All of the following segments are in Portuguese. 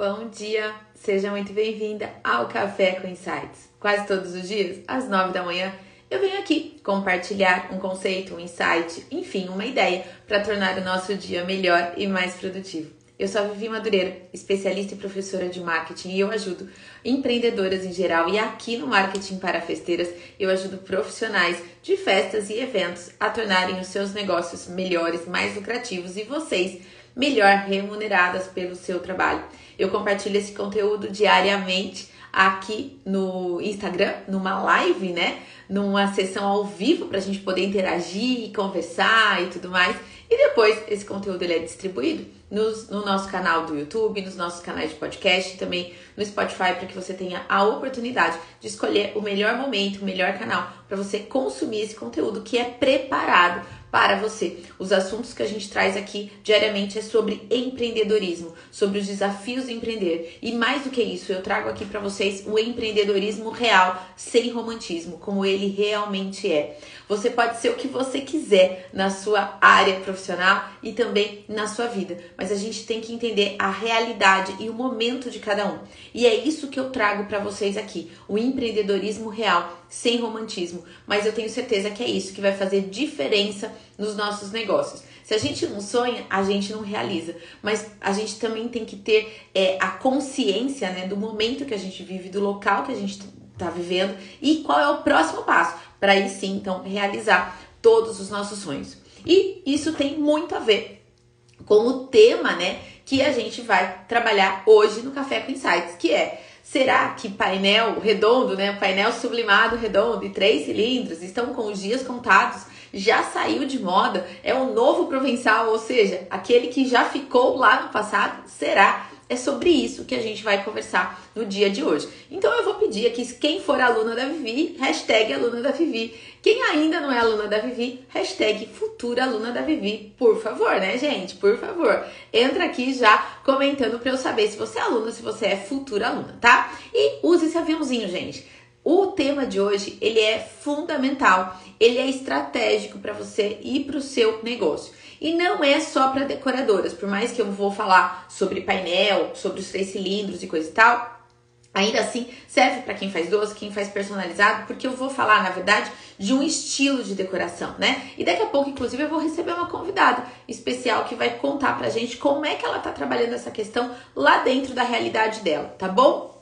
Bom dia, seja muito bem-vinda ao Café com Insights. Quase todos os dias, às nove da manhã, eu venho aqui compartilhar um conceito, um insight, enfim, uma ideia para tornar o nosso dia melhor e mais produtivo. Eu sou a Vivi Madureira, especialista e professora de marketing e eu ajudo empreendedoras em geral e aqui no Marketing para Festeiras eu ajudo profissionais de festas e eventos a tornarem os seus negócios melhores, mais lucrativos e vocês melhor remuneradas pelo seu trabalho. Eu compartilho esse conteúdo diariamente aqui no Instagram, numa live, né? Numa sessão ao vivo para a gente poder interagir conversar e tudo mais. E depois esse conteúdo ele é distribuído nos, no nosso canal do YouTube, nos nossos canais de podcast, também no Spotify, para que você tenha a oportunidade de escolher o melhor momento, o melhor canal para você consumir esse conteúdo que é preparado para você. Os assuntos que a gente traz aqui diariamente é sobre empreendedorismo, sobre os desafios de empreender. E mais do que isso, eu trago aqui para vocês o empreendedorismo real, sem romantismo, como ele realmente é. Você pode ser o que você quiser na sua área profissional e também na sua vida, mas a gente tem que entender a realidade e o momento de cada um. E é isso que eu trago para vocês aqui, o empreendedorismo real, sem romantismo. Mas eu tenho certeza que é isso que vai fazer diferença nos nossos negócios. Se a gente não sonha, a gente não realiza. Mas a gente também tem que ter é, a consciência né, do momento que a gente vive, do local que a gente está vivendo e qual é o próximo passo para aí sim, então, realizar todos os nossos sonhos. E isso tem muito a ver com o tema, né, que a gente vai trabalhar hoje no Café com Insights, que é Será que painel redondo, né, painel sublimado redondo e três cilindros estão com os dias contados? Já saiu de moda? É o novo provençal, ou seja, aquele que já ficou lá no passado? Será? É sobre isso que a gente vai conversar no dia de hoje. Então eu vou pedir aqui, quem for aluna da Vivi, hashtag aluna da Vivi. Quem ainda não é aluna da Vivi, hashtag futura aluna da Vivi. Por favor, né, gente? Por favor. Entra aqui já comentando para eu saber se você é aluna, se você é futura aluna, tá? E use esse aviãozinho, gente. O tema de hoje, ele é fundamental, ele é estratégico para você ir para o seu negócio. E não é só para decoradoras, por mais que eu vou falar sobre painel, sobre os três cilindros e coisa e tal, Ainda assim, serve para quem faz doce, quem faz personalizado, porque eu vou falar, na verdade, de um estilo de decoração, né? E daqui a pouco, inclusive, eu vou receber uma convidada especial que vai contar pra gente como é que ela tá trabalhando essa questão lá dentro da realidade dela, tá bom?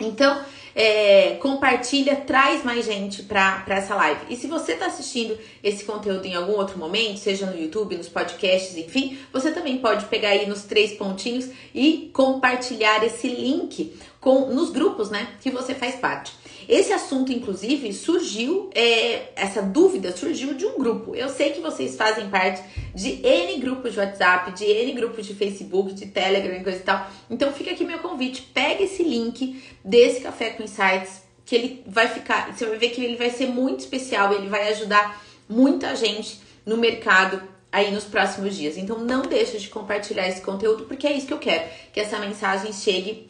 Então, é, compartilha, traz mais gente para essa live. E se você está assistindo esse conteúdo em algum outro momento, seja no YouTube, nos podcasts, enfim, você também pode pegar aí nos três pontinhos e compartilhar esse link com nos grupos, né, que você faz parte. Esse assunto, inclusive, surgiu, é, essa dúvida surgiu de um grupo. Eu sei que vocês fazem parte de N grupos de WhatsApp, de N grupos de Facebook, de Telegram e coisa e tal. Então fica aqui meu convite, pega esse link desse Café com Insights, que ele vai ficar, você vai ver que ele vai ser muito especial, ele vai ajudar muita gente no mercado aí nos próximos dias. Então não deixa de compartilhar esse conteúdo, porque é isso que eu quero, que essa mensagem chegue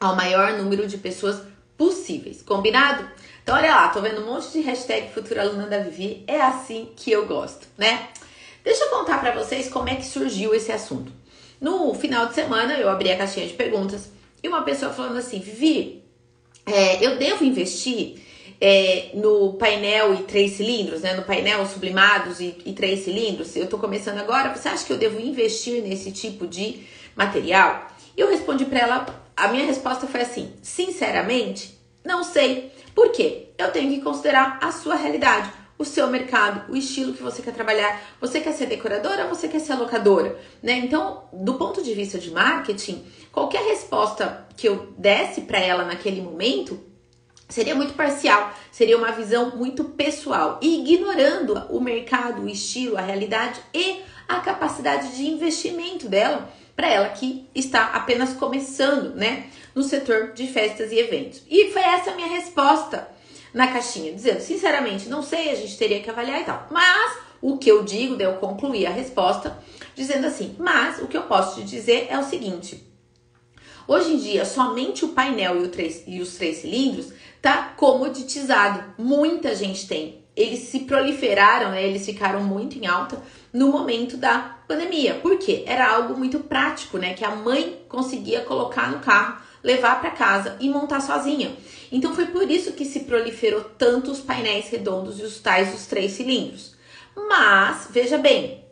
ao maior número de pessoas possíveis. Combinado? Então, olha lá, tô vendo um monte de hashtag Futura Aluna da Vivi. É assim que eu gosto, né? Deixa eu contar para vocês como é que surgiu esse assunto. No final de semana, eu abri a caixinha de perguntas e uma pessoa falando assim: Vivi, é, eu devo investir é, no painel e três cilindros, né? No painel sublimados e, e três cilindros? Eu tô começando agora. Você acha que eu devo investir nesse tipo de material? E eu respondi para ela a minha resposta foi assim: sinceramente, não sei. Por quê? Eu tenho que considerar a sua realidade, o seu mercado, o estilo que você quer trabalhar. Você quer ser decoradora você quer ser locadora? Né? Então, do ponto de vista de marketing, qualquer resposta que eu desse para ela naquele momento seria muito parcial, seria uma visão muito pessoal, ignorando o mercado, o estilo, a realidade e a capacidade de investimento dela para ela que está apenas começando, né, no setor de festas e eventos. E foi essa a minha resposta na caixinha, dizendo, sinceramente, não sei, a gente teria que avaliar e tal. Mas o que eu digo, daí eu concluí a resposta dizendo assim: "Mas o que eu posso te dizer é o seguinte: Hoje em dia, somente o painel e, o três, e os três cilindros tá comoditizado. Muita gente tem. Eles se proliferaram, né? eles ficaram muito em alta no momento da pandemia. Por quê? Era algo muito prático, né? Que a mãe conseguia colocar no carro, levar para casa e montar sozinha. Então foi por isso que se proliferou tanto os painéis redondos e os tais dos três cilindros. Mas, veja bem,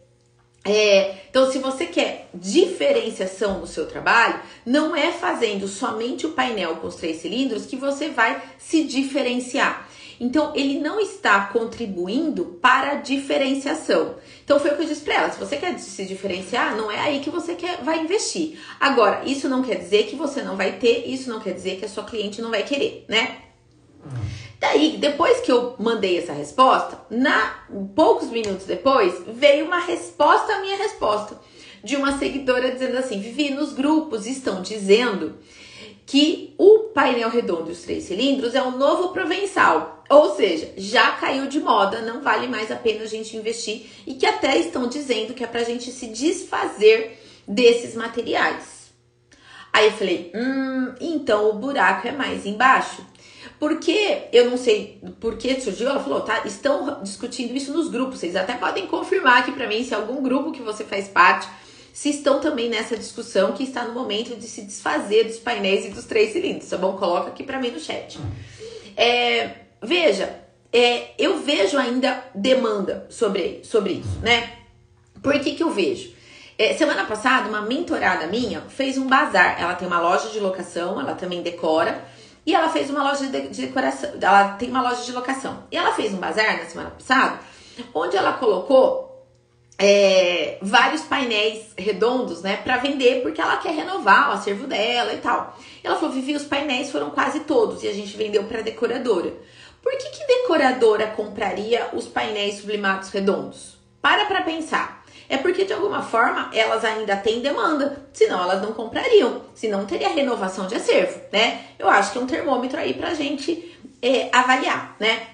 é, então, se você quer diferenciação no seu trabalho, não é fazendo somente o painel com os três cilindros que você vai se diferenciar. Então, ele não está contribuindo para a diferenciação. Então, foi o que eu disse para ela: se você quer se diferenciar, não é aí que você quer, vai investir. Agora, isso não quer dizer que você não vai ter, isso não quer dizer que a sua cliente não vai querer, né? Daí, depois que eu mandei essa resposta, na poucos minutos depois, veio uma resposta à minha resposta de uma seguidora dizendo assim: Vivi, nos grupos estão dizendo que o painel redondo e os três cilindros é um novo provençal. Ou seja, já caiu de moda, não vale mais a pena a gente investir e que até estão dizendo que é pra gente se desfazer desses materiais. Aí eu falei: hum, então o buraco é mais embaixo. Porque eu não sei por que surgiu, ela falou, tá, estão discutindo isso nos grupos. Vocês até podem confirmar aqui para mim se algum grupo que você faz parte, se estão também nessa discussão que está no momento de se desfazer dos painéis e dos três cilindros, tá bom? Coloca aqui para mim no chat. É, veja, é, eu vejo ainda demanda sobre, sobre isso, né? Por que que eu vejo? É, semana passada, uma mentorada minha fez um bazar. Ela tem uma loja de locação, ela também decora. E ela fez uma loja de, de decoração, ela tem uma loja de locação. E ela fez um bazar na semana passada, onde ela colocou é, vários painéis redondos, né, para vender, porque ela quer renovar o acervo dela e tal. E ela falou: Vivi, os painéis foram quase todos e a gente vendeu para decoradora. Por que, que decoradora compraria os painéis sublimados redondos? Para para pensar é porque de alguma forma elas ainda têm demanda, senão elas não comprariam, senão teria renovação de acervo, né? Eu acho que é um termômetro aí pra gente é, avaliar, né?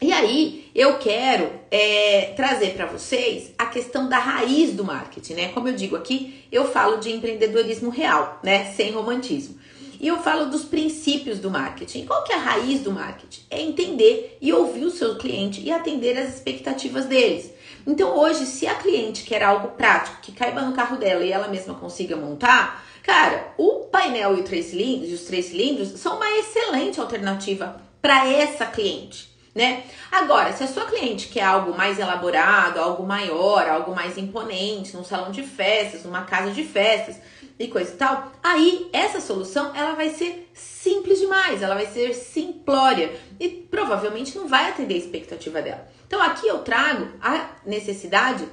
E aí eu quero é, trazer para vocês a questão da raiz do marketing, né? Como eu digo aqui, eu falo de empreendedorismo real, né? Sem romantismo. E eu falo dos princípios do marketing. Qual que é a raiz do marketing? É entender e ouvir o seu cliente e atender as expectativas deles. Então hoje, se a cliente quer algo prático, que caiba no carro dela e ela mesma consiga montar, cara, o painel e, o três cilindros, os três cilindros são uma excelente alternativa para essa cliente. Né? Agora, se a sua cliente quer algo mais elaborado, algo maior, algo mais imponente, num salão de festas, numa casa de festas e coisa e tal, aí essa solução ela vai ser simples demais, ela vai ser simplória e provavelmente não vai atender a expectativa dela. Então aqui eu trago a necessidade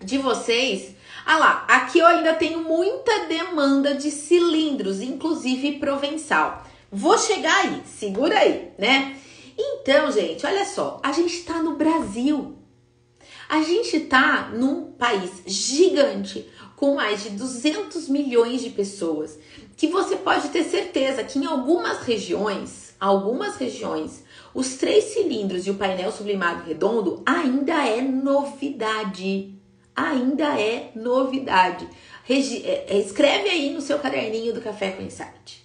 de vocês. Ah lá, aqui eu ainda tenho muita demanda de cilindros, inclusive provençal. Vou chegar aí, segura aí, né? Então, gente, olha só, a gente está no Brasil. A gente está num país gigante com mais de 200 milhões de pessoas, que você pode ter certeza que em algumas regiões, algumas regiões, os três cilindros e o painel sublimado redondo ainda é novidade. Ainda é novidade. Regi é, é, escreve aí no seu caderninho do Café com Insight.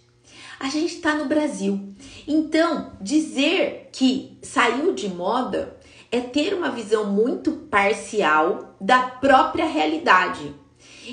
A gente está no Brasil. Então, dizer que saiu de moda é ter uma visão muito parcial da própria realidade.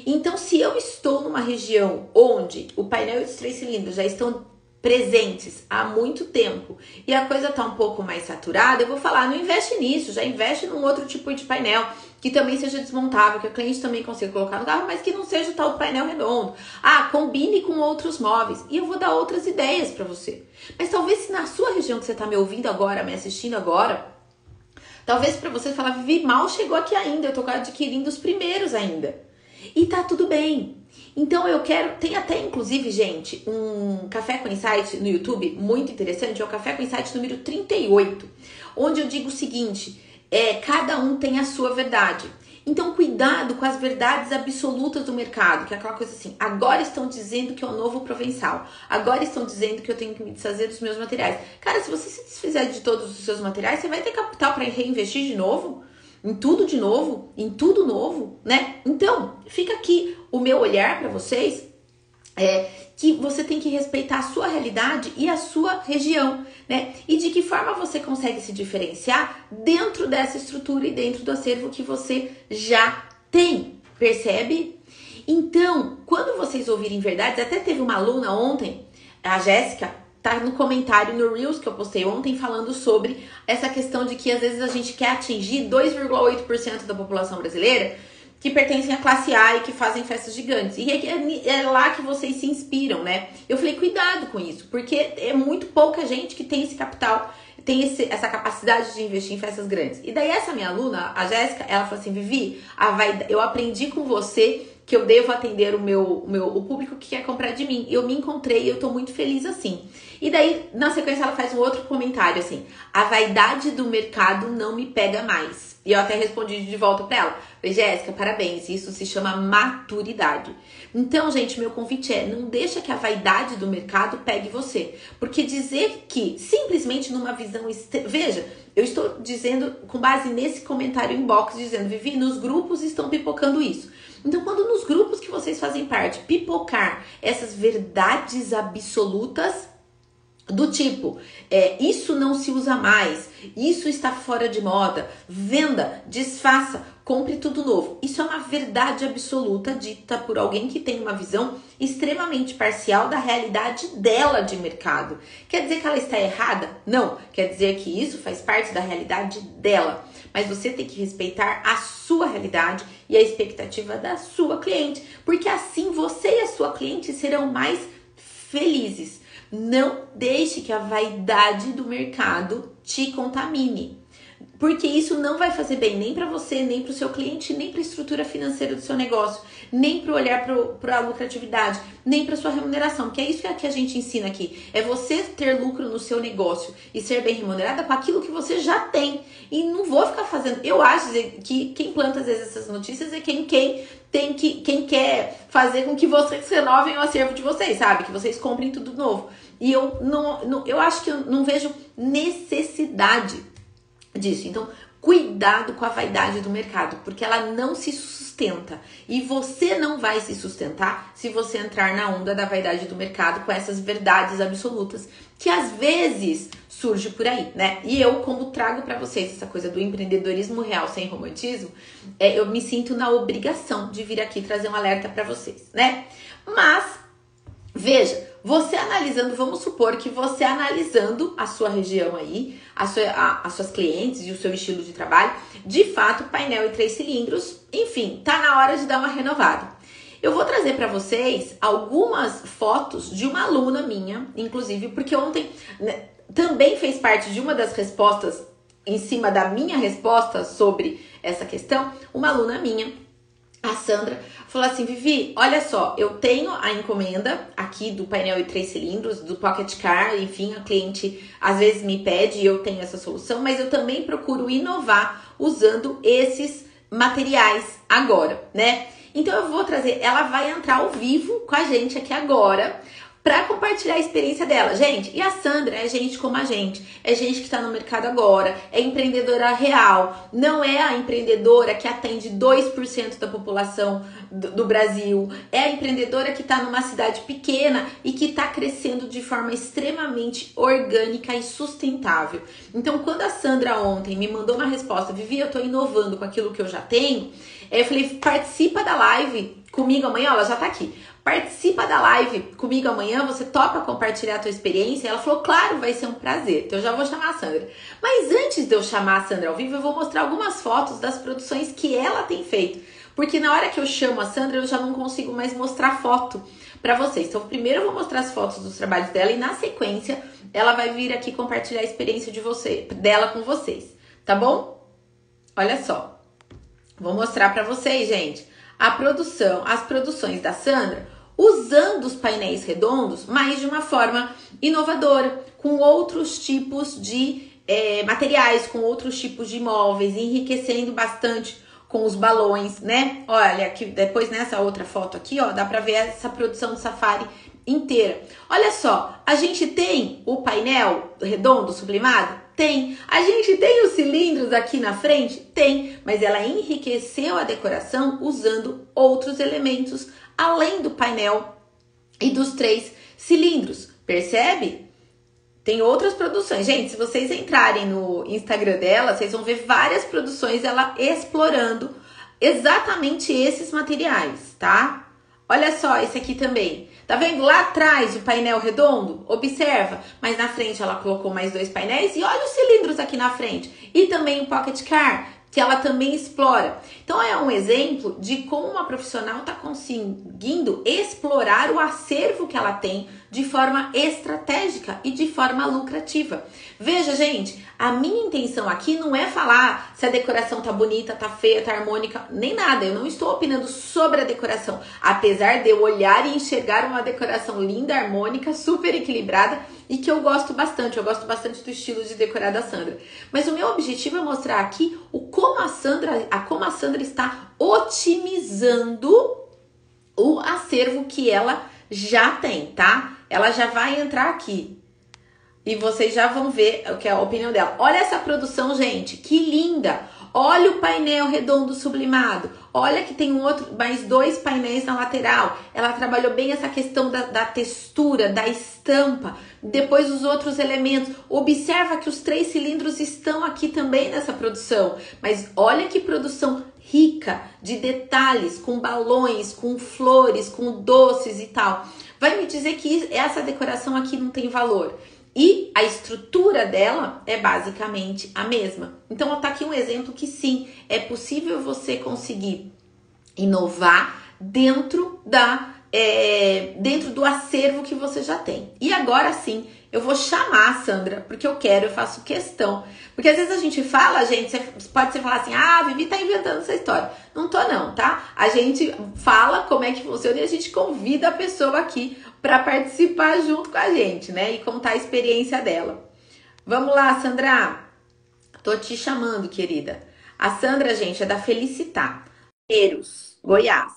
Então, se eu estou numa região onde o painel e os três cilindros já estão presentes há muito tempo e a coisa tá um pouco mais saturada, eu vou falar, não investe nisso, já investe num outro tipo de painel que também seja desmontável, que a cliente também consiga colocar no carro, mas que não seja tal painel redondo. Ah, combine com outros móveis e eu vou dar outras ideias para você. Mas talvez se na sua região que você tá me ouvindo agora, me assistindo agora, talvez para você falar, Vivi, mal chegou aqui ainda, eu tô adquirindo os primeiros ainda. E tá tudo bem. Então eu quero, tem até inclusive, gente, um Café com Insight no YouTube muito interessante, é o Café com Insight número 38, onde eu digo o seguinte, é, cada um tem a sua verdade. Então, cuidado com as verdades absolutas do mercado, que é aquela coisa assim: agora estão dizendo que é o novo provençal, agora estão dizendo que eu tenho que me desfazer dos meus materiais. Cara, se você se desfizer de todos os seus materiais, você vai ter capital para reinvestir de novo? Em tudo de novo, em tudo novo, né? Então, fica aqui o meu olhar para vocês é que você tem que respeitar a sua realidade e a sua região, né? E de que forma você consegue se diferenciar dentro dessa estrutura e dentro do acervo que você já tem, Percebe? Então, quando vocês ouvirem verdades, até teve uma aluna ontem, a Jéssica, tá no comentário no Reels que eu postei ontem falando sobre essa questão de que às vezes a gente quer atingir 2,8% da população brasileira que pertencem à classe A e que fazem festas gigantes. E é, é, lá que vocês se inspiram, né? Eu falei, cuidado com isso, porque é muito pouca gente que tem esse capital, tem esse, essa capacidade de investir em festas grandes. E daí essa minha aluna, a Jéssica, ela falou assim, Vivi, a eu aprendi com você que eu devo atender o meu, o meu o público que quer comprar de mim. Eu me encontrei e eu tô muito feliz assim. E daí, na sequência, ela faz um outro comentário assim: a vaidade do mercado não me pega mais. E eu até respondi de volta pra ela: Jéssica, parabéns, isso se chama maturidade. Então, gente, meu convite é: não deixa que a vaidade do mercado pegue você. Porque dizer que simplesmente numa visão. Veja, eu estou dizendo com base nesse comentário inbox, dizendo: Vivi, nos grupos estão pipocando isso. Então, quando nos grupos que vocês fazem parte pipocar essas verdades absolutas, do tipo, é, isso não se usa mais, isso está fora de moda, venda, desfaça, compre tudo novo. Isso é uma verdade absoluta dita por alguém que tem uma visão extremamente parcial da realidade dela de mercado. Quer dizer que ela está errada? Não, quer dizer que isso faz parte da realidade dela. Mas você tem que respeitar a sua realidade e a expectativa da sua cliente, porque assim você e a sua cliente serão mais felizes. Não deixe que a vaidade do mercado te contamine. Porque isso não vai fazer bem nem para você, nem para o seu cliente, nem para a estrutura financeira do seu negócio, nem para olhar para a lucratividade, nem para sua remuneração, que é isso que a gente ensina aqui. É você ter lucro no seu negócio e ser bem remunerada com aquilo que você já tem. E não vou ficar fazendo. Eu acho que quem planta às vezes essas notícias é quem, quem tem que quem quer fazer com que vocês renovem o acervo de vocês, sabe? Que vocês comprem tudo novo. E eu não, não eu acho que eu não vejo necessidade disso. Então, cuidado com a vaidade do mercado, porque ela não se sustenta. E você não vai se sustentar se você entrar na onda da vaidade do mercado com essas verdades absolutas que às vezes surge por aí, né? E eu, como trago para vocês essa coisa do empreendedorismo real sem romantismo, é, eu me sinto na obrigação de vir aqui trazer um alerta para vocês, né? Mas veja, você analisando, vamos supor que você analisando a sua região aí, a sua, a, as suas clientes e o seu estilo de trabalho, de fato, painel e três cilindros, enfim, tá na hora de dar uma renovada. Eu vou trazer para vocês algumas fotos de uma aluna minha, inclusive, porque ontem né, também fez parte de uma das respostas em cima da minha resposta sobre essa questão, uma aluna minha a Sandra falou assim: Vivi, olha só, eu tenho a encomenda aqui do painel e três cilindros, do Pocket Car, enfim, a cliente às vezes me pede e eu tenho essa solução, mas eu também procuro inovar usando esses materiais agora, né? Então eu vou trazer, ela vai entrar ao vivo com a gente aqui agora para compartilhar a experiência dela. Gente, e a Sandra é gente como a gente, é gente que está no mercado agora, é empreendedora real, não é a empreendedora que atende 2% da população do, do, Brasil, é a empreendedora que está numa cidade pequena e que está crescendo de forma extremamente orgânica e sustentável. Então, quando a Sandra ontem me mandou uma resposta, Vivi, eu estou inovando com aquilo que eu já tenho, eu falei, participa da live comigo amanhã, ela já está aqui. Participa da live comigo amanhã, você topa compartilhar a tua experiência? Ela falou, claro, vai ser um prazer. Então eu já vou chamar a Sandra. Mas antes de eu chamar a Sandra ao vivo, eu vou mostrar algumas fotos das produções que ela tem feito. Porque na hora que eu chamo a Sandra, eu já não consigo mais mostrar foto para vocês. Então, primeiro eu vou mostrar as fotos dos trabalhos dela e na sequência ela vai vir aqui compartilhar a experiência de você, dela com vocês, tá bom? Olha só. Vou mostrar para vocês, gente, a produção, as produções da Sandra usando os painéis redondos, mas de uma forma inovadora, com outros tipos de é, materiais, com outros tipos de móveis, enriquecendo bastante com os balões, né? Olha, aqui depois nessa outra foto aqui, ó, dá pra ver essa produção de safari inteira. Olha só, a gente tem o painel redondo sublimado? Tem. A gente tem os cilindros aqui na frente? Tem. Mas ela enriqueceu a decoração usando outros elementos além do painel e dos três cilindros. Percebe? Tem outras produções. Gente, se vocês entrarem no Instagram dela, vocês vão ver várias produções ela explorando exatamente esses materiais, tá? Olha só esse aqui também. Tá vendo lá atrás o painel redondo? Observa, mas na frente ela colocou mais dois painéis e olha os cilindros aqui na frente. E também o pocket car que ela também explora. Então é um exemplo de como uma profissional está conseguindo explorar o acervo que ela tem de forma estratégica e de forma lucrativa. Veja, gente, a minha intenção aqui não é falar se a decoração tá bonita, tá feia, tá harmônica, nem nada. Eu não estou opinando sobre a decoração, apesar de eu olhar e enxergar uma decoração linda, harmônica, super equilibrada e que eu gosto bastante. Eu gosto bastante do estilo de decorar da Sandra. Mas o meu objetivo é mostrar aqui o como a Sandra, a como a Sandra está otimizando o acervo que ela já tem, tá? Ela já vai entrar aqui. E vocês já vão ver o que é a opinião dela. Olha essa produção, gente, que linda! Olha o painel redondo sublimado. Olha que tem um outro, mais dois painéis na lateral. Ela trabalhou bem essa questão da, da textura, da estampa. Depois os outros elementos. Observa que os três cilindros estão aqui também nessa produção. Mas olha que produção rica de detalhes, com balões, com flores, com doces e tal. Vai me dizer que essa decoração aqui não tem valor. E a estrutura dela é basicamente a mesma. Então, tá aqui um exemplo que sim, é possível você conseguir inovar dentro da é, dentro do acervo que você já tem. E agora sim, eu vou chamar a Sandra, porque eu quero, eu faço questão. Porque às vezes a gente fala, gente, você pode ser falar assim, ah, a Vivi tá inventando essa história. Não tô não, tá? A gente fala como é que funciona e a gente convida a pessoa aqui para participar junto com a gente, né? E contar a experiência dela. Vamos lá, Sandra. Tô te chamando, querida. A Sandra, gente, é da Felicitar, Eros, Goiás.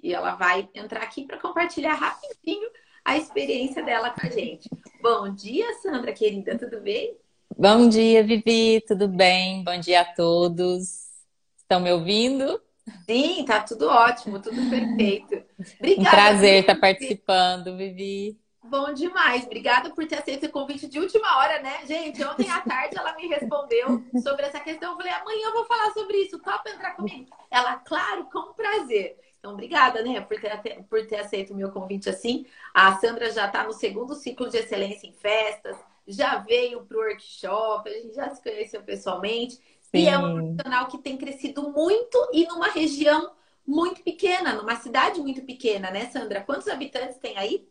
E ela vai entrar aqui para compartilhar rapidinho a experiência dela com a gente. Bom dia, Sandra, querida, tudo bem? Bom dia, Vivi, tudo bem? Bom dia a todos. Estão me ouvindo? Sim, tá tudo ótimo, tudo perfeito. Obrigada. Um prazer estar participando, Vivi. Bom demais. Obrigada por ter aceito o convite de última hora, né? Gente, ontem à tarde ela me respondeu sobre essa questão. Eu falei, amanhã eu vou falar sobre isso. Topa entrar comigo? Ela, claro, com prazer. Então, obrigada, né, por ter, por ter aceito o meu convite assim. A Sandra já está no segundo ciclo de excelência em festas, já veio para o workshop, a gente já se conheceu pessoalmente. Sim. E é um profissional que tem crescido muito e numa região muito pequena, numa cidade muito pequena, né, Sandra? Quantos habitantes tem aí?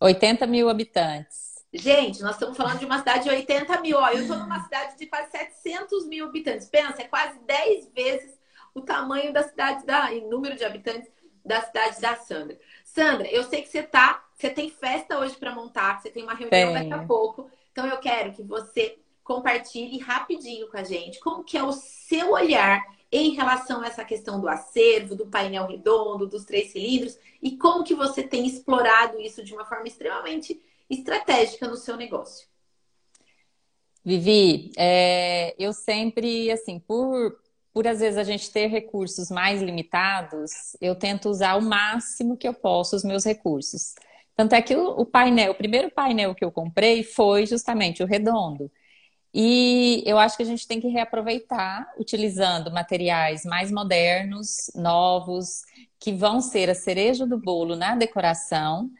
80 mil habitantes. Gente, nós estamos falando de uma cidade de 80 mil. Ó, eu estou numa cidade de quase 700 mil habitantes. Pensa, é quase 10 vezes o tamanho da cidade, da, em número de habitantes da cidade da Sandra. Sandra, eu sei que você tá, você tem festa hoje para montar, você tem uma reunião tem. daqui a pouco. Então eu quero que você compartilhe rapidinho com a gente como que é o seu olhar em relação a essa questão do acervo, do painel redondo, dos três cilindros e como que você tem explorado isso de uma forma extremamente estratégica no seu negócio. Vivi, é, eu sempre, assim, por, por às vezes a gente ter recursos mais limitados, eu tento usar o máximo que eu posso os meus recursos. Tanto é que o, painel, o primeiro painel que eu comprei foi justamente o redondo. E eu acho que a gente tem que reaproveitar utilizando materiais mais modernos, novos, que vão ser a cereja do bolo na decoração,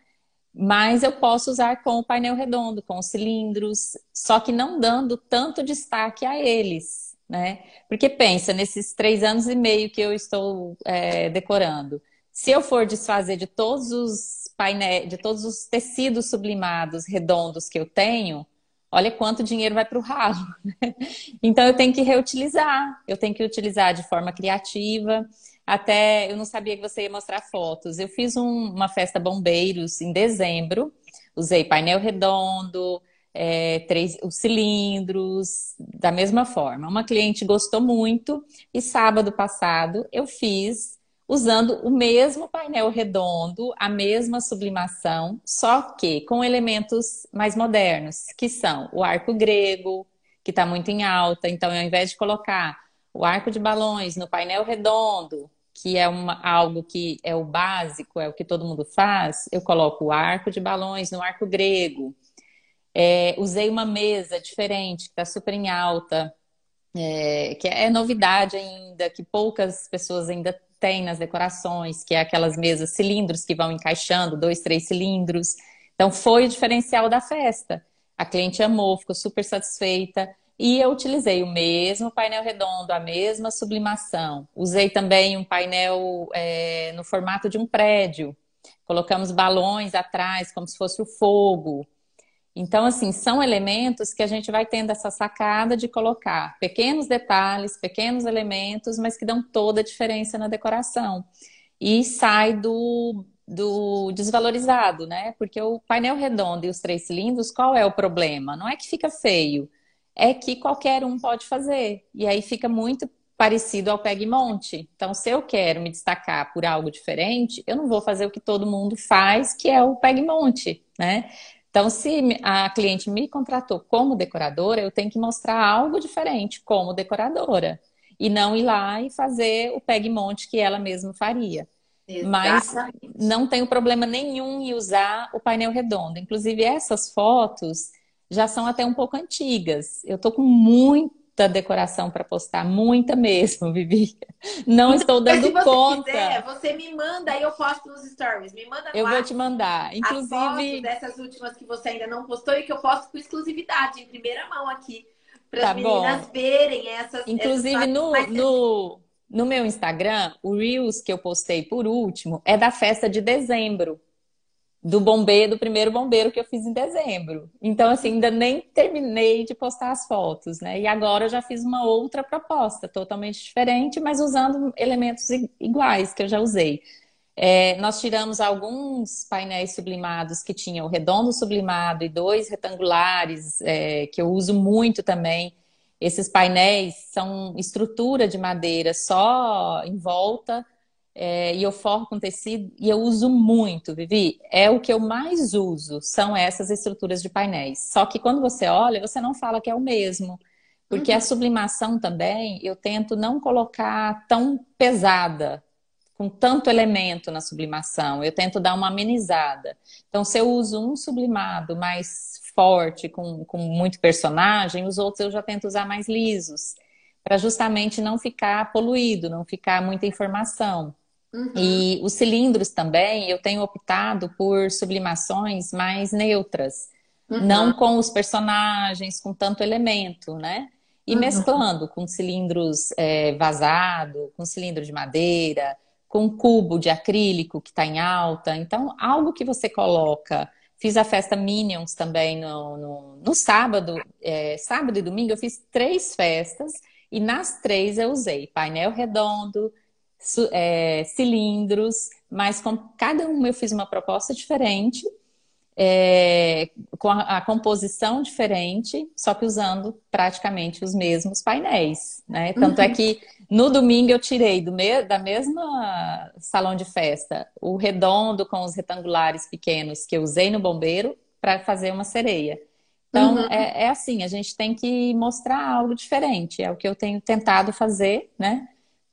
mas eu posso usar com o painel redondo, com os cilindros, só que não dando tanto destaque a eles, né? Porque pensa, nesses três anos e meio que eu estou é, decorando, se eu for desfazer de todos os painéis, de todos os tecidos sublimados redondos que eu tenho, olha quanto dinheiro vai para o ralo. Né? Então eu tenho que reutilizar, eu tenho que utilizar de forma criativa. Até eu não sabia que você ia mostrar fotos. Eu fiz um, uma festa bombeiros em dezembro, usei painel redondo, é, três, os cilindros, da mesma forma. Uma cliente gostou muito e sábado passado eu fiz usando o mesmo painel redondo, a mesma sublimação, só que com elementos mais modernos, que são o arco grego, que está muito em alta. Então, ao invés de colocar o arco de balões no painel redondo, que é uma, algo que é o básico, é o que todo mundo faz, eu coloco o arco de balões no arco grego. É, usei uma mesa diferente, que está super em alta, é, que é novidade ainda, que poucas pessoas ainda têm nas decorações, que é aquelas mesas cilindros que vão encaixando, dois, três cilindros. Então, foi o diferencial da festa. A cliente amou, ficou super satisfeita. E eu utilizei o mesmo painel redondo, a mesma sublimação. Usei também um painel é, no formato de um prédio. Colocamos balões atrás, como se fosse o fogo. Então, assim, são elementos que a gente vai tendo essa sacada de colocar pequenos detalhes, pequenos elementos, mas que dão toda a diferença na decoração. E sai do, do desvalorizado, né? Porque o painel redondo e os três cilindros, qual é o problema? Não é que fica feio, é que qualquer um pode fazer. E aí fica muito parecido ao peg monte. Então, se eu quero me destacar por algo diferente, eu não vou fazer o que todo mundo faz, que é o peg monte, né? Então, se a cliente me contratou como decoradora, eu tenho que mostrar algo diferente como decoradora. E não ir lá e fazer o peg monte que ela mesma faria. Exatamente. Mas não tenho problema nenhum em usar o painel redondo. Inclusive, essas fotos já são até um pouco antigas. Eu tô com muita decoração para postar, muita mesmo, Vivi. Não estou dando se você conta. Quiser, você me manda e eu posto nos stories. Me manda Eu vou te mandar. Inclusive dessas últimas que você ainda não postou e que eu posto com exclusividade em primeira mão aqui para tá as meninas bom. verem essas. Inclusive essas no, no no meu Instagram, o Reels que eu postei por último é da festa de dezembro do bombeiro, do primeiro bombeiro que eu fiz em dezembro. Então, assim, ainda nem terminei de postar as fotos, né? E agora eu já fiz uma outra proposta, totalmente diferente, mas usando elementos iguais que eu já usei. É, nós tiramos alguns painéis sublimados que tinham o redondo sublimado e dois retangulares, é, que eu uso muito também. Esses painéis são estrutura de madeira só em volta, é, e eu forro com tecido e eu uso muito, Vivi. É o que eu mais uso, são essas estruturas de painéis. Só que quando você olha, você não fala que é o mesmo. Porque uhum. a sublimação também, eu tento não colocar tão pesada, com tanto elemento na sublimação. Eu tento dar uma amenizada. Então, se eu uso um sublimado mais forte, com, com muito personagem, os outros eu já tento usar mais lisos. Para justamente não ficar poluído, não ficar muita informação. Uhum. E os cilindros também, eu tenho optado por sublimações mais neutras, uhum. não com os personagens, com tanto elemento, né? E uhum. mesclando com cilindros é, vazado, com cilindro de madeira, com cubo de acrílico que está em alta. Então, algo que você coloca. Fiz a festa Minions também no, no, no sábado, é, sábado e domingo, eu fiz três festas e nas três eu usei painel redondo, é, cilindros, mas com cada um eu fiz uma proposta diferente, é, com a, a, composição diferente, só que usando praticamente os mesmos painéis, né? Tanto é uhum. é que no domingo eu tirei do me, da mesma salão de festa o redondo com os retangulares pequenos que eu usei no bombeiro para fazer uma sereia. Então, uhum. é, é, assim, a gente tem que mostrar algo diferente. É o que eu tenho tentado fazer, né?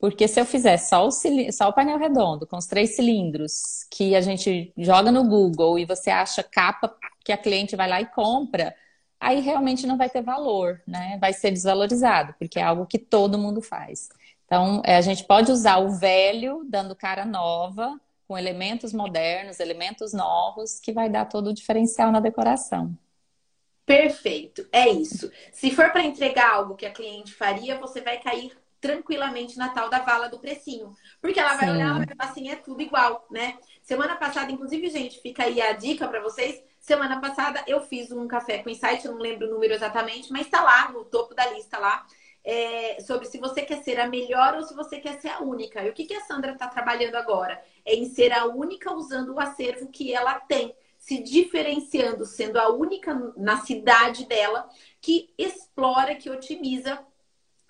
Porque se eu fizer só o, só o painel redondo, com os três cilindros, que a gente joga no Google e você acha capa que a cliente vai lá e compra, aí realmente não vai ter valor, né? Vai ser desvalorizado, porque é algo que todo mundo faz. Então, é, a gente pode usar o velho, dando cara nova, com elementos modernos, elementos novos, que vai dar todo o diferencial na decoração. Perfeito, é isso. Se for para entregar algo que a cliente faria, você vai cair tranquilamente na tal da vala do precinho. Porque ela vai Sim. olhar e vai falar assim, é tudo igual, né? Semana passada, inclusive, gente, fica aí a dica para vocês. Semana passada eu fiz um café com insight, eu não lembro o número exatamente, mas tá lá no topo da lista lá. É, sobre se você quer ser a melhor ou se você quer ser a única. E o que, que a Sandra está trabalhando agora? É em ser a única usando o acervo que ela tem, se diferenciando, sendo a única na cidade dela que explora, que otimiza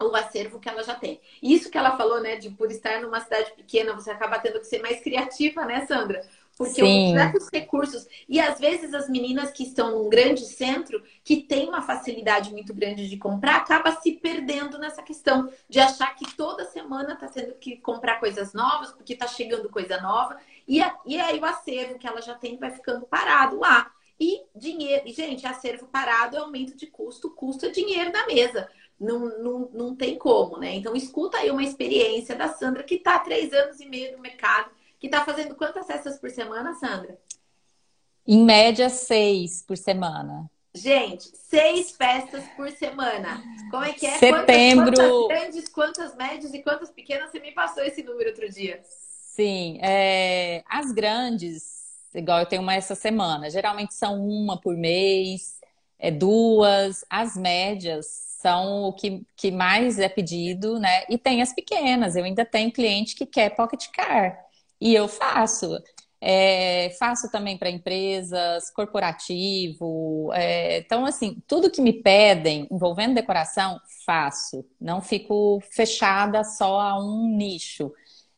o acervo que ela já tem. Isso que ela falou, né, de por estar numa cidade pequena, você acaba tendo que ser mais criativa, né, Sandra? Porque Sim. os recursos. E às vezes as meninas que estão num grande centro, que tem uma facilidade muito grande de comprar, acaba se perdendo nessa questão de achar que toda semana está tendo que comprar coisas novas, porque está chegando coisa nova. E, a, e aí o acervo que ela já tem vai ficando parado lá. E dinheiro, e, gente, acervo parado é aumento de custo, custo é dinheiro da mesa. Não, não, não tem como, né? Então, escuta aí uma experiência da Sandra, que está há três anos e meio no mercado, que está fazendo quantas festas por semana, Sandra? Em média, seis por semana. Gente, seis festas por semana. Como é que é? Setembro. Quantas, quantas grandes, quantas médias e quantas pequenas? Você me passou esse número outro dia. Sim, é, as grandes, igual eu tenho uma essa semana, geralmente são uma por mês, é duas. As médias são o que, que mais é pedido, né? E tem as pequenas. Eu ainda tenho cliente que quer pocket car. E eu faço. É, faço também para empresas, corporativo. É, então, assim, tudo que me pedem envolvendo decoração, faço. Não fico fechada só a um nicho.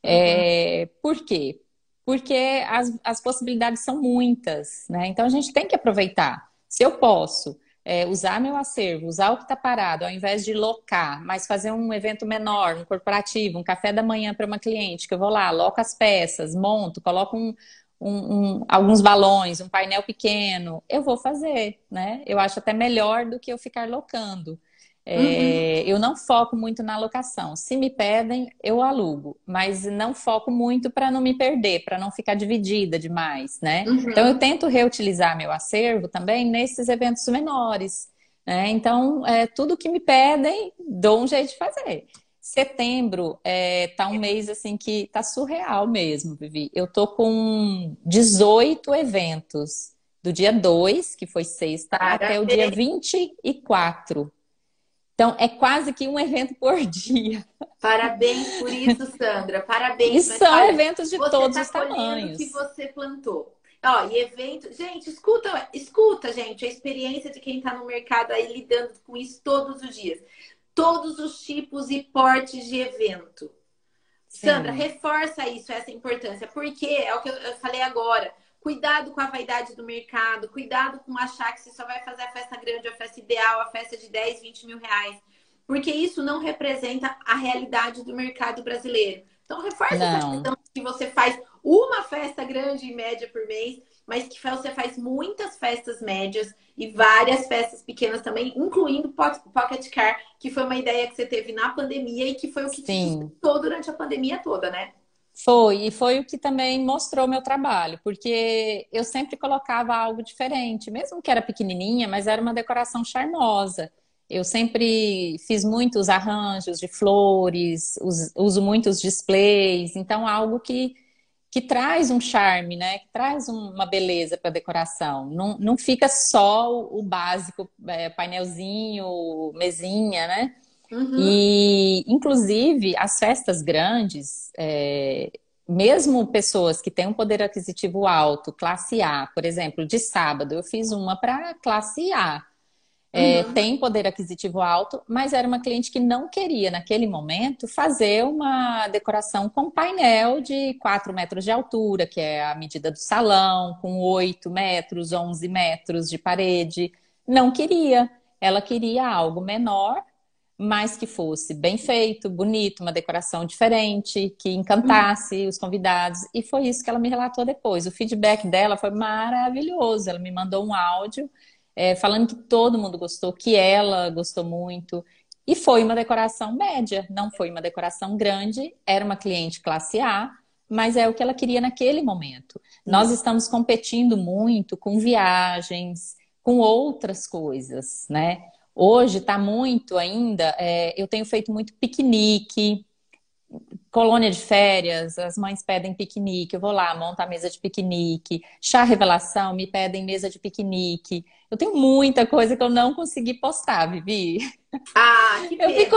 É, uhum. Por quê? Porque as, as possibilidades são muitas, né? Então a gente tem que aproveitar. Se eu posso é, usar meu acervo, usar o que está parado, ao invés de locar, mas fazer um evento menor, um corporativo, um café da manhã para uma cliente, que eu vou lá, loco as peças, monto, coloco um, um, um, alguns balões, um painel pequeno, eu vou fazer, né? Eu acho até melhor do que eu ficar locando. É, uhum. Eu não foco muito na locação. Se me pedem, eu alugo, mas não foco muito para não me perder, para não ficar dividida demais, né? Uhum. Então eu tento reutilizar meu acervo também nesses eventos menores. Né? Então, é, tudo que me pedem, dou um jeito de fazer. Setembro é, tá um mês assim que tá surreal mesmo, Vivi. Eu tô com 18 eventos do dia 2, que foi sexta, até o dia 24. Então, é quase que um evento por dia. Parabéns por isso, Sandra. Parabéns. E são olha, eventos de todos tá os tamanhos. que você plantou. Ó, e evento, gente, escuta, escuta, gente, a experiência de quem está no mercado aí lidando com isso todos os dias. Todos os tipos e portes de evento. Sim. Sandra, reforça isso, essa importância, porque é o que eu falei agora. Cuidado com a vaidade do mercado, cuidado com achar que você só vai fazer a festa grande, a festa ideal, a festa de 10, 20 mil reais. Porque isso não representa a realidade do mercado brasileiro. Então, reforça não. essa questão que você faz uma festa grande e média por mês, mas que você faz muitas festas médias e várias festas pequenas também, incluindo Pocket Car, que foi uma ideia que você teve na pandemia e que foi o que Sim. te durante a pandemia toda, né? Foi, e foi o que também mostrou meu trabalho, porque eu sempre colocava algo diferente, mesmo que era pequenininha, mas era uma decoração charmosa. Eu sempre fiz muitos arranjos de flores, uso muitos displays, então algo que, que traz um charme, né? Que traz uma beleza para a decoração. Não, não fica só o básico, é, painelzinho, mesinha, né? Uhum. E, inclusive, as festas grandes, é, mesmo pessoas que têm um poder aquisitivo alto, classe A, por exemplo, de sábado, eu fiz uma para classe A. É, uhum. Tem poder aquisitivo alto, mas era uma cliente que não queria, naquele momento, fazer uma decoração com painel de 4 metros de altura, que é a medida do salão, com 8 metros, 11 metros de parede. Não queria. Ela queria algo menor, mas que fosse bem feito, bonito, uma decoração diferente, que encantasse os convidados. E foi isso que ela me relatou depois. O feedback dela foi maravilhoso. Ela me mandou um áudio é, falando que todo mundo gostou, que ela gostou muito. E foi uma decoração média, não foi uma decoração grande, era uma cliente classe A, mas é o que ela queria naquele momento. Nós estamos competindo muito com viagens, com outras coisas, né? Hoje está muito ainda. É, eu tenho feito muito piquenique, colônia de férias, as mães pedem piquenique, eu vou lá, monto a mesa de piquenique. Chá revelação, me pedem mesa de piquenique. Eu tenho muita coisa que eu não consegui postar, Vivi. Ah, que pena. Eu fico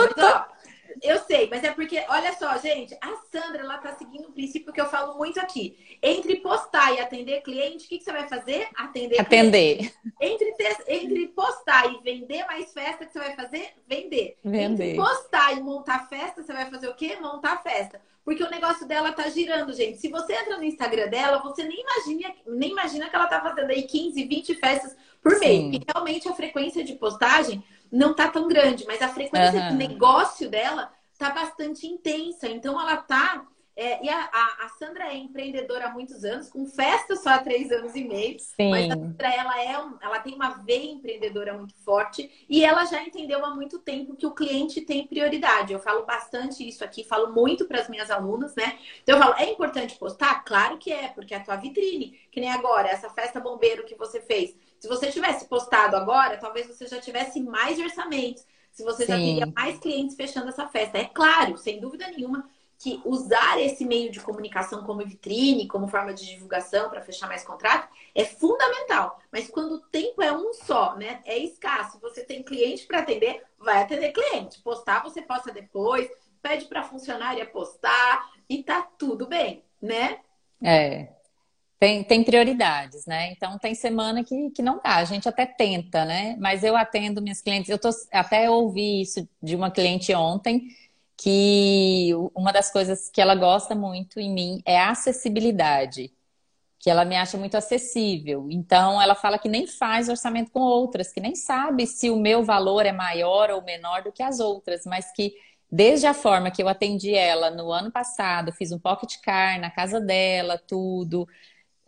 eu sei, mas é porque, olha só, gente, a Sandra, ela tá seguindo um princípio que eu falo muito aqui. Entre postar e atender cliente, o que, que você vai fazer? Atender Atender. Entre, ter, entre postar e vender mais festa, o que você vai fazer? Vender. Vender. Entre postar e montar festa, você vai fazer o quê? Montar festa. Porque o negócio dela tá girando, gente. Se você entra no Instagram dela, você nem imagina, nem imagina que ela tá fazendo aí 15, 20 festas por Sim. mês. Porque realmente a frequência de postagem não tá tão grande, mas a frequência uhum. de negócio dela tá bastante intensa. Então ela tá É, e a, a, Sandra é empreendedora há muitos anos, com festa só há três anos e meio. Sim. Mas a Sandra, ela, é um, ela tem uma veia empreendedora muito forte e ela já entendeu há muito tempo que o cliente tem prioridade. Eu falo bastante isso aqui, falo muito para as minhas alunas, né? Então eu falo, é importante postar? Claro que é, porque é a tua vitrine. Que nem agora, essa festa bombeiro que você fez. Se você tivesse postado agora, talvez você já tivesse mais orçamentos. Se você Sim. já teria mais clientes fechando essa festa. É claro, sem dúvida nenhuma, que usar esse meio de comunicação como vitrine, como forma de divulgação para fechar mais contrato, é fundamental. Mas quando o tempo é um só, né? É escasso. Você tem cliente para atender, vai atender cliente. Postar, você posta depois, pede para funcionária postar e tá tudo bem, né? É. Tem, tem prioridades, né? Então tem semana que, que não dá. A gente até tenta, né? Mas eu atendo minhas clientes. Eu tô, até ouvi isso de uma cliente ontem que uma das coisas que ela gosta muito em mim é a acessibilidade, que ela me acha muito acessível. Então, ela fala que nem faz orçamento com outras, que nem sabe se o meu valor é maior ou menor do que as outras, mas que desde a forma que eu atendi ela no ano passado, fiz um pocket car na casa dela, tudo,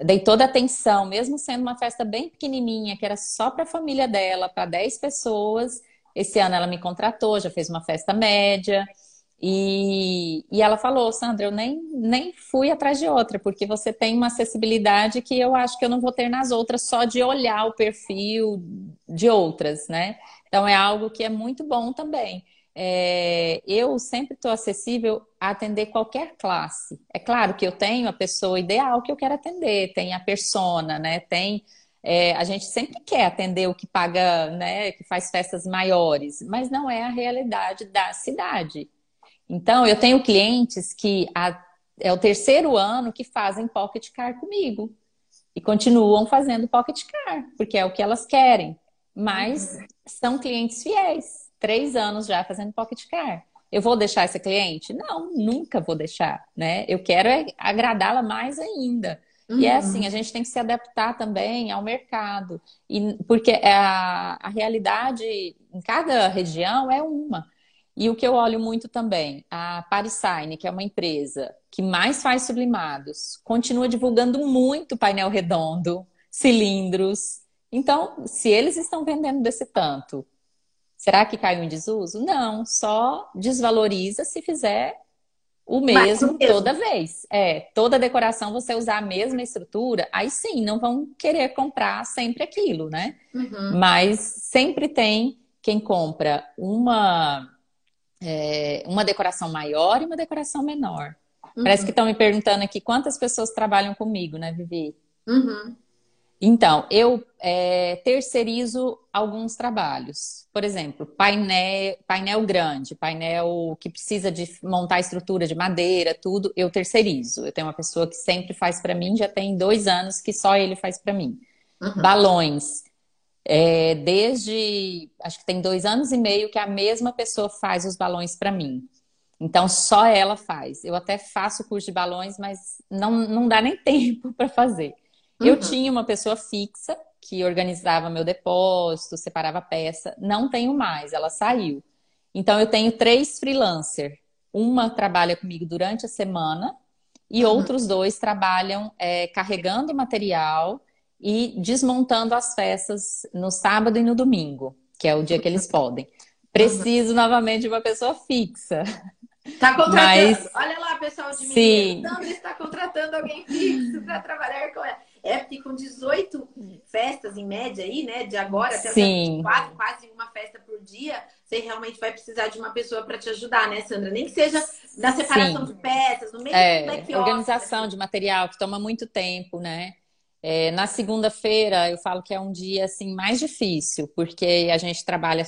dei toda a atenção, mesmo sendo uma festa bem pequenininha, que era só para a família dela, para 10 pessoas. Esse ano ela me contratou, já fez uma festa média. E, e ela falou, Sandra, eu nem, nem fui atrás de outra, porque você tem uma acessibilidade que eu acho que eu não vou ter nas outras só de olhar o perfil de outras, né? Então é algo que é muito bom também. É, eu sempre estou acessível a atender qualquer classe. É claro que eu tenho a pessoa ideal que eu quero atender, tem a persona, né? Tem é, a gente sempre quer atender o que paga, né? Que faz festas maiores, mas não é a realidade da cidade. Então, eu tenho clientes que a, é o terceiro ano que fazem pocket car comigo e continuam fazendo pocket car, porque é o que elas querem. Mas uhum. são clientes fiéis, três anos já fazendo pocket car. Eu vou deixar esse cliente? Não, nunca vou deixar, né? Eu quero é agradá-la mais ainda. Uhum. E é assim, uhum. a gente tem que se adaptar também ao mercado. E, porque a, a realidade em cada região é uma. E o que eu olho muito também, a Parisign, que é uma empresa que mais faz sublimados, continua divulgando muito painel redondo, cilindros. Então, se eles estão vendendo desse tanto, será que caiu em desuso? Não, só desvaloriza se fizer o mesmo, mesmo, toda vez. É, toda decoração você usar a mesma estrutura, aí sim, não vão querer comprar sempre aquilo, né? Uhum. Mas sempre tem quem compra uma é, uma decoração maior e uma decoração menor. Uhum. Parece que estão me perguntando aqui quantas pessoas trabalham comigo, né, Vivi? Uhum. Então, eu é, terceirizo alguns trabalhos. Por exemplo, painel, painel grande, painel que precisa de montar estrutura de madeira, tudo, eu terceirizo. Eu tenho uma pessoa que sempre faz para mim, já tem dois anos que só ele faz para mim. Uhum. Balões. É, desde, acho que tem dois anos e meio que a mesma pessoa faz os balões para mim. Então, só ela faz. Eu até faço curso de balões, mas não, não dá nem tempo para fazer. Uhum. Eu tinha uma pessoa fixa que organizava meu depósito, separava peça. Não tenho mais, ela saiu. Então, eu tenho três freelancers. Uma trabalha comigo durante a semana e uhum. outros dois trabalham é, carregando material e desmontando as festas no sábado e no domingo, que é o dia que eles podem. Preciso uhum. novamente de uma pessoa fixa. Está contratando. Mas... Olha lá, pessoal de Sim. Sandra está contratando alguém fixo para trabalhar com ela. É porque com 18 festas em média aí, né? De agora até Sim. 24, quase uma festa por dia, você realmente vai precisar de uma pessoa para te ajudar, né, Sandra? Nem que seja na separação Sim. de peças, no meio é, do Organização de material, que toma muito tempo, né? É, na segunda-feira eu falo que é um dia assim mais difícil, porque a gente trabalha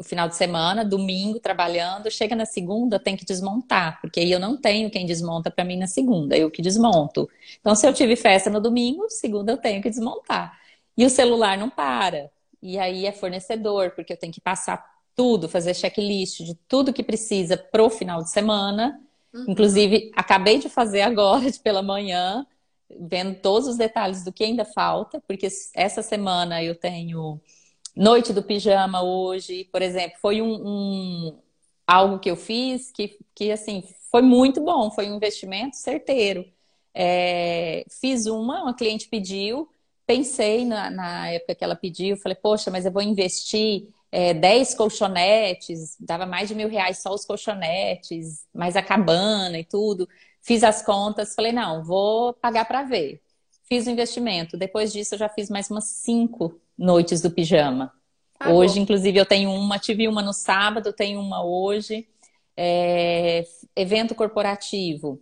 o final de semana, domingo trabalhando, chega na segunda tem que desmontar, porque aí eu não tenho quem desmonta para mim na segunda, eu que desmonto. Então se eu tive festa no domingo, segunda eu tenho que desmontar. E o celular não para. E aí é fornecedor, porque eu tenho que passar tudo, fazer checklist de tudo que precisa pro final de semana. Uhum. Inclusive, acabei de fazer agora, de pela manhã, vendo todos os detalhes do que ainda falta, porque essa semana eu tenho noite do pijama hoje, por exemplo, foi um, um algo que eu fiz que, que assim, foi muito bom, foi um investimento certeiro. É, fiz uma, uma cliente pediu, pensei na, na, época que ela pediu, falei, poxa, mas eu vou investir é, 10 colchonetes, dava mais de mil reais só os colchonetes, mais a cabana e tudo. Fiz as contas, falei, não, vou pagar para ver. Fiz o investimento. Depois disso, eu já fiz mais umas cinco noites do pijama. Ah, hoje, bom. inclusive, eu tenho uma, tive uma no sábado, tenho uma hoje. É, evento corporativo.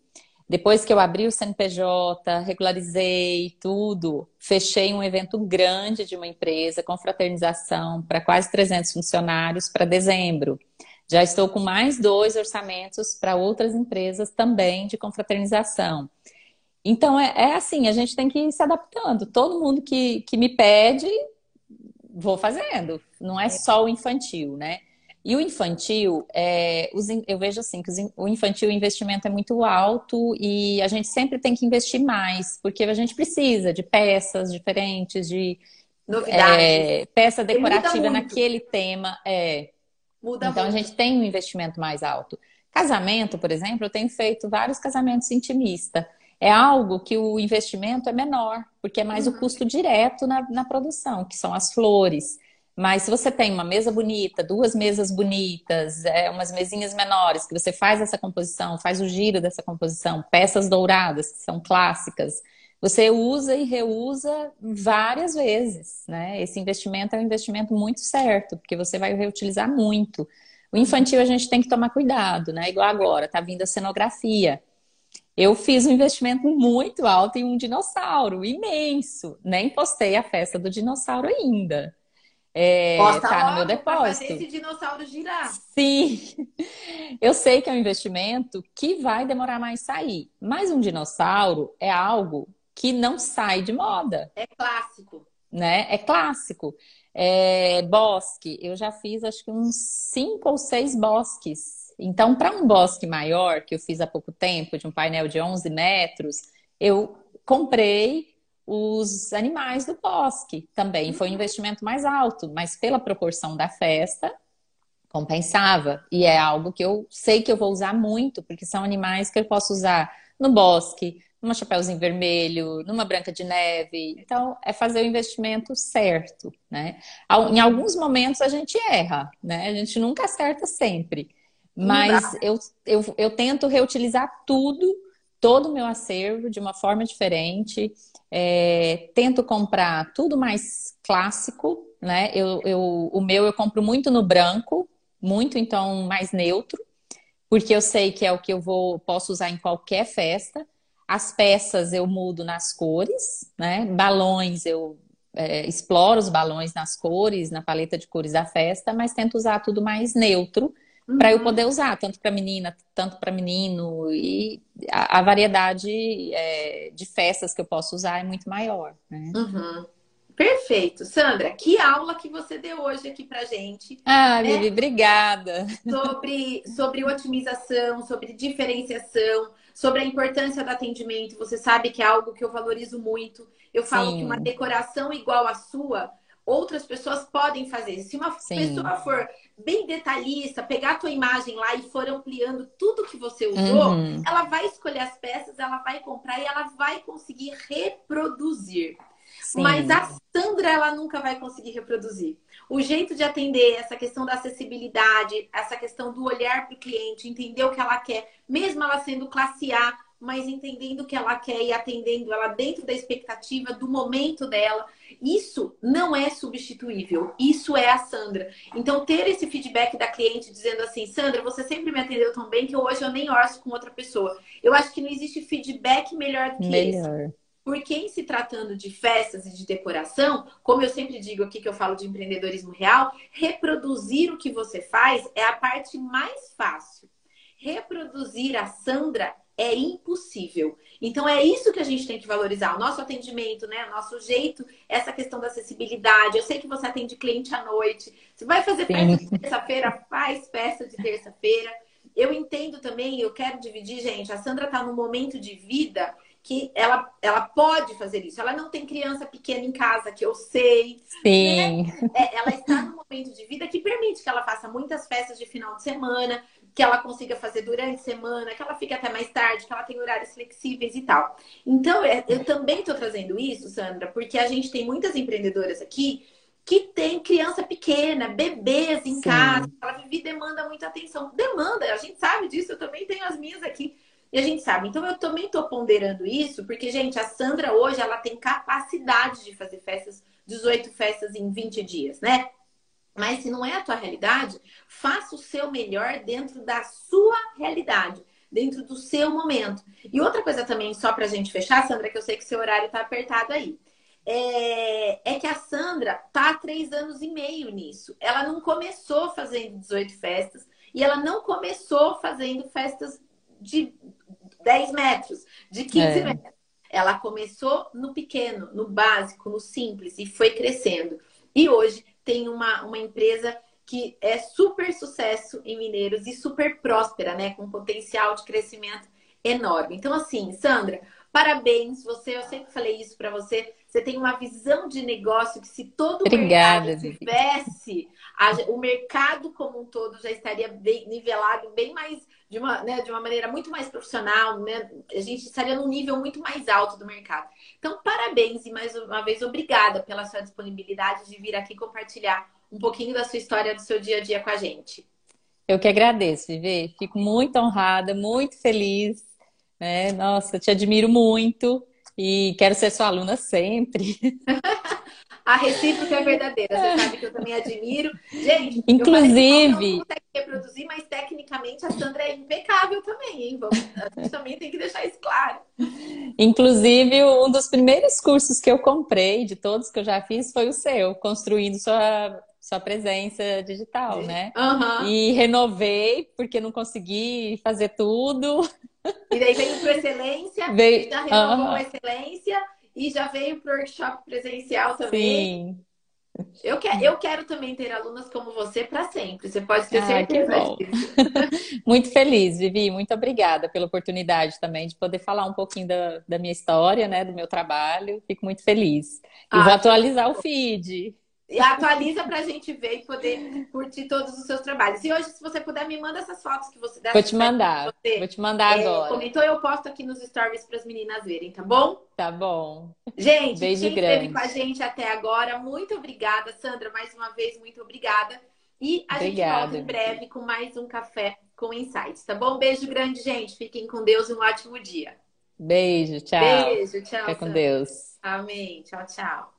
Depois que eu abri o CNPJ, regularizei tudo, fechei um evento grande de uma empresa com fraternização para quase 300 funcionários para dezembro. Já estou com mais dois orçamentos para outras empresas também de confraternização. Então, é, é, assim, a gente tem que ir se adaptando. Todo mundo que, que me pede, vou fazendo. Não é só o infantil, né? E o infantil, é, os, eu vejo assim, que o infantil o investimento é muito alto e a gente sempre tem que investir mais, porque a gente precisa de peças diferentes, de é, peça decorativa naquele tema. É. Muda então muito. a gente tem um investimento mais alto. Casamento, por exemplo, eu tenho feito vários casamentos intimistas. É algo que o investimento é menor, porque é mais uhum. o custo direto na, na produção, que são as flores. Mas se você tem uma mesa bonita, duas mesas bonitas, é, umas mesinhas menores, que você faz essa composição, faz o giro dessa composição, peças douradas, que são clássicas, você usa e reusa várias vezes, né? Esse investimento é um investimento muito certo, porque você vai reutilizar muito. O infantil a gente tem que tomar cuidado, né? Igual agora, tá vindo a cenografia. Eu fiz um investimento muito alto em um dinossauro, imenso. Nem postei a festa do dinossauro ainda. É, Posta tá no meu depósito. Fazer esse dinossauro girar. Sim. Eu sei que é um investimento que vai demorar mais sair. Mas um dinossauro é algo que não sai de moda. É clássico. Né? É clássico. É, bosque, eu já fiz acho que uns cinco ou seis bosques. Então, para um bosque maior, que eu fiz há pouco tempo, de um painel de 11 metros, eu comprei os animais do bosque também. Foi um investimento mais alto, mas pela proporção da festa, compensava. E é algo que eu sei que eu vou usar muito, porque são animais que eu posso usar no bosque, numa chapéuzinho vermelho, numa branca de neve. Então, é fazer o investimento certo, né? Em alguns momentos a gente erra, né? A gente nunca acerta sempre. Mas eu, eu, eu tento reutilizar tudo, todo o meu acervo de uma forma diferente. É, tento comprar tudo mais clássico, né? Eu, eu, o meu eu compro muito no branco, muito então mais neutro, porque eu sei que é o que eu vou posso usar em qualquer festa. As peças eu mudo nas cores, né? Balões eu é, exploro os balões nas cores, na paleta de cores da festa, mas tento usar tudo mais neutro uhum. para eu poder usar, tanto para menina, tanto para menino. E a, a variedade é, de festas que eu posso usar é muito maior. Né? Uhum. Perfeito. Sandra, que aula que você deu hoje aqui pra gente. Ah, né? Obrigada. Sobre, sobre otimização, sobre diferenciação, sobre a importância do atendimento. Você sabe que é algo que eu valorizo muito. Eu falo Sim. que uma decoração igual à sua, outras pessoas podem fazer. Se uma Sim. pessoa for bem detalhista, pegar a tua imagem lá e for ampliando tudo que você usou, uhum. ela vai escolher as peças, ela vai comprar e ela vai conseguir reproduzir. Sim. Mas a Sandra, ela nunca vai conseguir reproduzir. O jeito de atender, essa questão da acessibilidade, essa questão do olhar para o cliente, entender o que ela quer, mesmo ela sendo classe A, mas entendendo o que ela quer e atendendo ela dentro da expectativa do momento dela. Isso não é substituível. Isso é a Sandra. Então, ter esse feedback da cliente dizendo assim, Sandra, você sempre me atendeu tão bem que hoje eu nem orço com outra pessoa. Eu acho que não existe feedback melhor do que melhor. esse. Porque em se tratando de festas e de decoração, como eu sempre digo aqui que eu falo de empreendedorismo real, reproduzir o que você faz é a parte mais fácil. Reproduzir a Sandra é impossível. Então é isso que a gente tem que valorizar, o nosso atendimento, né? O nosso jeito, essa questão da acessibilidade. Eu sei que você atende cliente à noite. Você vai fazer Sim. festa de terça-feira, faz festa de terça-feira. Eu entendo também, eu quero dividir, gente. A Sandra está num momento de vida que ela, ela pode fazer isso. Ela não tem criança pequena em casa, que eu sei. Sim. Né? É, ela está num momento de vida que permite que ela faça muitas festas de final de semana. Que ela consiga fazer durante a semana, que ela fique até mais tarde, que ela tenha horários flexíveis e tal. Então, é, eu também estou trazendo isso, Sandra, porque a gente tem muitas empreendedoras aqui que tem criança pequena, bebês em Sim. casa, ela vive demanda muita atenção. Demanda, a gente sabe disso, eu também tenho as minhas aqui. E a gente sabe. Então eu também estou ponderando isso, porque, gente, a Sandra hoje ela tem capacidade de fazer festas, 18 festas em 20 dias, né? Mas se não é a tua realidade, faça o seu melhor dentro da sua realidade, dentro do seu momento. E outra coisa também, só pra gente fechar, Sandra, que eu sei que seu horário tá apertado aí é, é que a Sandra tá há três anos e meio nisso. Ela não começou fazendo 18 festas e ela não começou fazendo festas de 10 metros, de 15 é. metros. Ela começou no pequeno, no básico, no simples e foi crescendo. E hoje tem uma, uma empresa que é super sucesso em Mineiros e super próspera, né? Com potencial de crescimento enorme. Então, assim, Sandra, parabéns. Você, eu sempre falei isso para você. Você tem uma visão de negócio que se todo Obrigada, mercado tivesse, a, o mercado como um todo já estaria bem nivelado, bem mais de uma, né, de uma maneira muito mais profissional, né? A gente estaria num nível muito mais alto do mercado. Então, parabéns e mais uma vez obrigada pela sua disponibilidade de vir aqui compartilhar um pouquinho da sua história do seu dia a dia com a gente. Eu que agradeço, Vivi. Fico muito honrada, muito feliz. Né? Nossa, te admiro muito. E quero ser sua aluna sempre. A recíproca é verdadeira. Você sabe que eu também admiro. Gente, inclusive. Eu não consegue reproduzir, mas tecnicamente a Sandra é impecável também, hein? Vamos, a gente também tem que deixar isso claro. Inclusive, um dos primeiros cursos que eu comprei, de todos que eu já fiz, foi o seu, construindo sua, sua presença digital, né? Uhum. E renovei, porque não consegui fazer tudo. E daí veio para excelência, veio... já renovou uhum. excelência e já veio para o workshop presencial também. Sim. Eu, que, eu quero também ter alunas como você para sempre. Você pode ter ah, certeza disso. muito feliz, Vivi. Muito obrigada pela oportunidade também de poder falar um pouquinho da, da minha história, né? Do meu trabalho. Fico muito feliz. E ah, vou atualizar o feed. E atualiza pra gente ver e poder curtir todos os seus trabalhos. E hoje, se você puder, me manda essas fotos que você Vou te mandar. Você, Vou te mandar é, agora. Comentou, eu posto aqui nos stories para as meninas verem, tá bom? Tá bom. Gente, Beijo quem grande. esteve com a gente até agora, muito obrigada. Sandra, mais uma vez, muito obrigada. E a obrigada. gente volta em breve com mais um café com insights, tá bom? Beijo grande, gente. Fiquem com Deus e um ótimo dia. Beijo, tchau. Beijo, tchau. Fica com Deus. Amém. Tchau, tchau.